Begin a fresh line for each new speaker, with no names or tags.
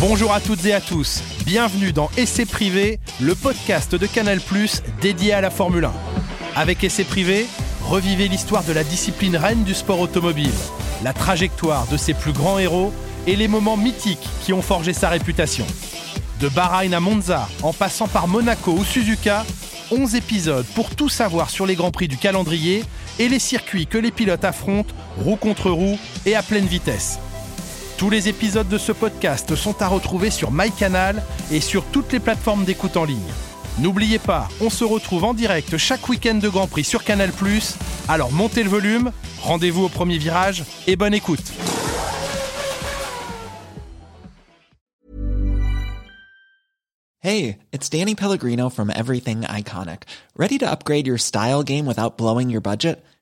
Bonjour à toutes et à tous, bienvenue dans Essai Privé, le podcast de Canal dédié à la Formule 1. Avec Essai Privé, revivez l'histoire de la discipline reine du sport automobile, la trajectoire de ses plus grands héros et les moments mythiques qui ont forgé sa réputation. De Bahreïn à Monza, en passant par Monaco ou Suzuka, 11 épisodes pour tout savoir sur les grands prix du calendrier et les circuits que les pilotes affrontent, roue contre roue et à pleine vitesse. Tous les épisodes de ce podcast sont à retrouver sur MyCanal et sur toutes les plateformes d'écoute en ligne. N'oubliez pas, on se retrouve en direct chaque week-end de Grand Prix sur Canal+. Alors montez le volume, rendez-vous au premier virage et bonne écoute.
Hey, it's Danny Pellegrino from Everything Iconic. Ready to upgrade your style game without blowing your budget?